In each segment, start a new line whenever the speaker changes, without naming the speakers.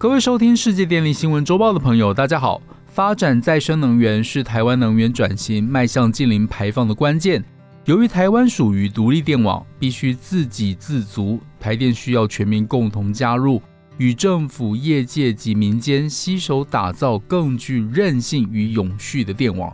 各位收听世界电力新闻周报的朋友，大家好。发展再生能源是台湾能源转型迈向近零排放的关键。由于台湾属于独立电网，必须自给自足，台电需要全民共同加入，与政府、业界及民间携手打造更具韧性与永续的电网。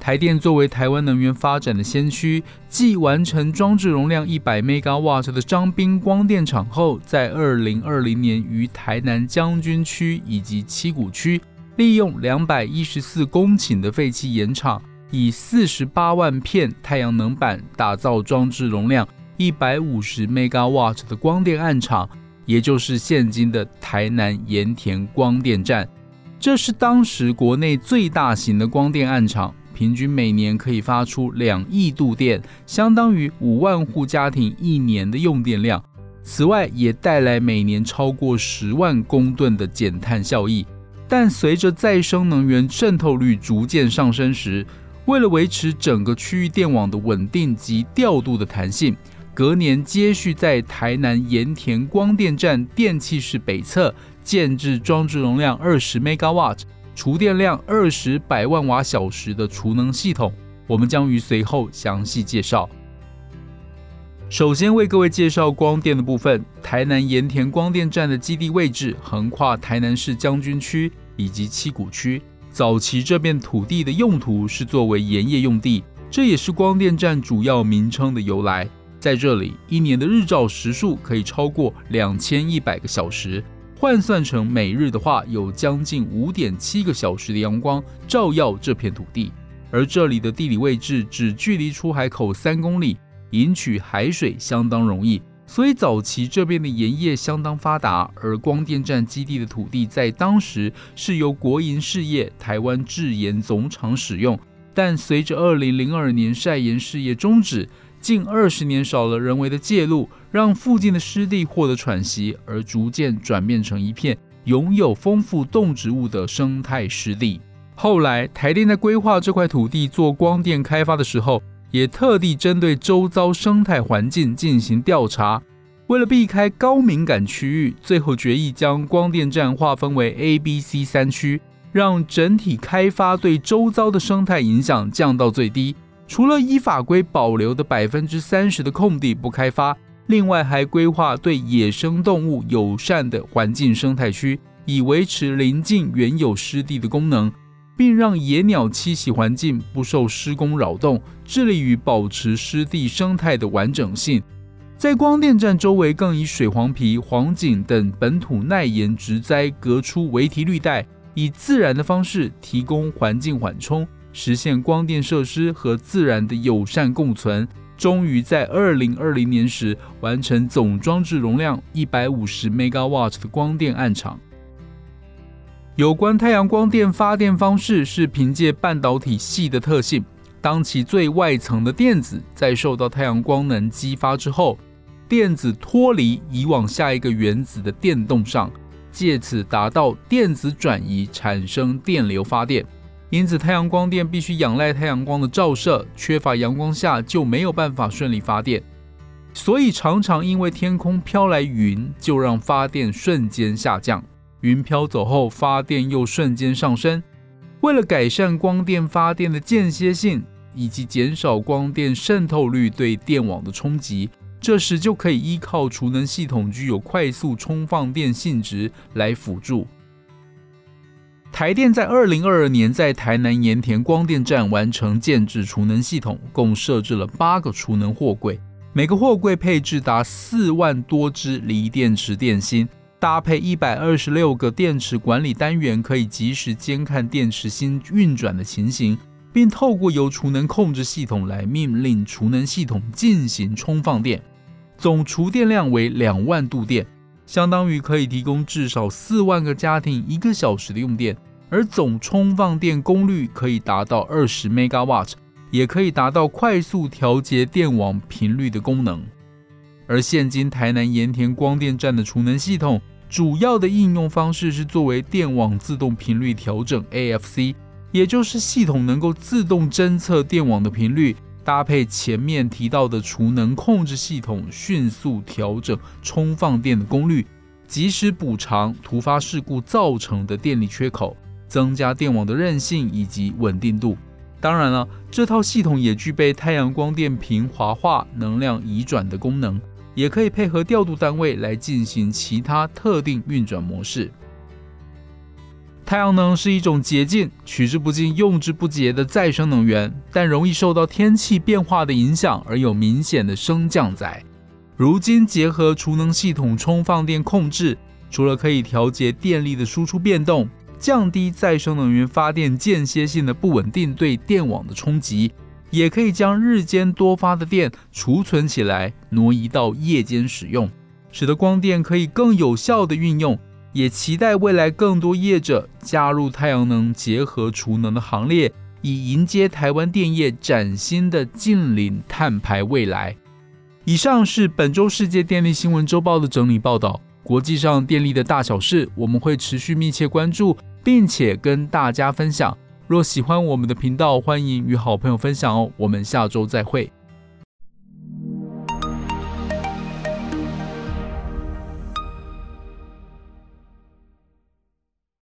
台电作为台湾能源发展的先驱，继完成装置容量一百 m w 的张滨光电厂后，在二零二零年于台南将军区以及七股区，利用两百一十四公顷的废弃盐场，以四十八万片太阳能板打造装置容量一百五十 w 的光电暗场，也就是现今的台南盐田光电站。这是当时国内最大型的光电暗场。平均每年可以发出两亿度电，相当于五万户家庭一年的用电量。此外，也带来每年超过十万公吨的减碳效益。但随着再生能源渗透率逐渐上升时，为了维持整个区域电网的稳定及调度的弹性，隔年接续在台南盐田光电站电气室北侧建置装置容量二十 megawatt。储电量二十百万瓦小时的储能系统，我们将于随后详细介绍。首先为各位介绍光电的部分，台南盐田光电站的基地位置横跨台南市将军区以及七股区。早期这片土地的用途是作为盐业用地，这也是光电站主要名称的由来。在这里，一年的日照时数可以超过两千一百个小时。换算成每日的话，有将近五点七个小时的阳光照耀这片土地，而这里的地理位置只距离出海口三公里，引取海水相当容易，所以早期这边的盐业相当发达。而光电站基地的土地在当时是由国营事业台湾制盐总厂使用，但随着二零零二年晒盐事业终止。近二十年少了人为的介入，让附近的湿地获得喘息，而逐渐转变成一片拥有丰富动植物的生态湿地。后来台电在规划这块土地做光电开发的时候，也特地针对周遭生态环境进行调查。为了避开高敏感区域，最后决议将光电站划分为 A、B、C 三区，让整体开发对周遭的生态影响降到最低。除了依法规保留的百分之三十的空地不开发，另外还规划对野生动物友善的环境生态区，以维持邻近原有湿地的功能，并让野鸟栖息环境不受施工扰动，致力于保持湿地生态的完整性。在光电站周围，更以水黄皮、黄锦等本土耐盐植栽隔出围堤绿带，以自然的方式提供环境缓冲。实现光电设施和自然的友善共存，终于在二零二零年时完成总装置容量一百五十 megawatt 的光电暗场。有关太阳光电发电方式是凭借半导体系的特性，当其最外层的电子在受到太阳光能激发之后，电子脱离移往下一个原子的电动上，借此达到电子转移，产生电流发电。因此，太阳光电必须仰赖太阳光的照射，缺乏阳光下就没有办法顺利发电。所以，常常因为天空飘来云，就让发电瞬间下降；云飘走后，发电又瞬间上升。为了改善光电发电的间歇性，以及减少光电渗透率对电网的冲击，这时就可以依靠储能系统具有快速充放电性质来辅助。台电在二零二二年在台南盐田光电站完成建制储能系统，共设置了八个储能货柜，每个货柜配置达四万多支锂电池电芯，搭配一百二十六个电池管理单元，可以及时监看电池芯运转的情形，并透过由储能控制系统来命令储能系统进行充放电，总储电量为两万度电。相当于可以提供至少四万个家庭一个小时的用电，而总充放电功率可以达到二十 megawatt，也可以达到快速调节电网频率的功能。而现今台南盐田光电站的储能系统，主要的应用方式是作为电网自动频率调整 AFC，也就是系统能够自动侦测电网的频率。搭配前面提到的储能控制系统，迅速调整充放电的功率，及时补偿突发事故造成的电力缺口，增加电网的韧性以及稳定度。当然了，这套系统也具备太阳光电平滑化、能量移转的功能，也可以配合调度单位来进行其他特定运转模式。太阳能是一种洁净、取之不尽、用之不竭的再生能源，但容易受到天气变化的影响而有明显的升降载。如今结合储能系统充放电控制，除了可以调节电力的输出变动，降低再生能源发电间歇性的不稳定对电网的冲击，也可以将日间多发的电储存起来，挪移到夜间使用，使得光电可以更有效的运用。也期待未来更多业者加入太阳能结合储能的行列，以迎接台湾电业崭新的近零碳排未来。以上是本周世界电力新闻周报的整理报道。国际上电力的大小事，我们会持续密切关注，并且跟大家分享。若喜欢我们的频道，欢迎与好朋友分享哦。我们下周再会。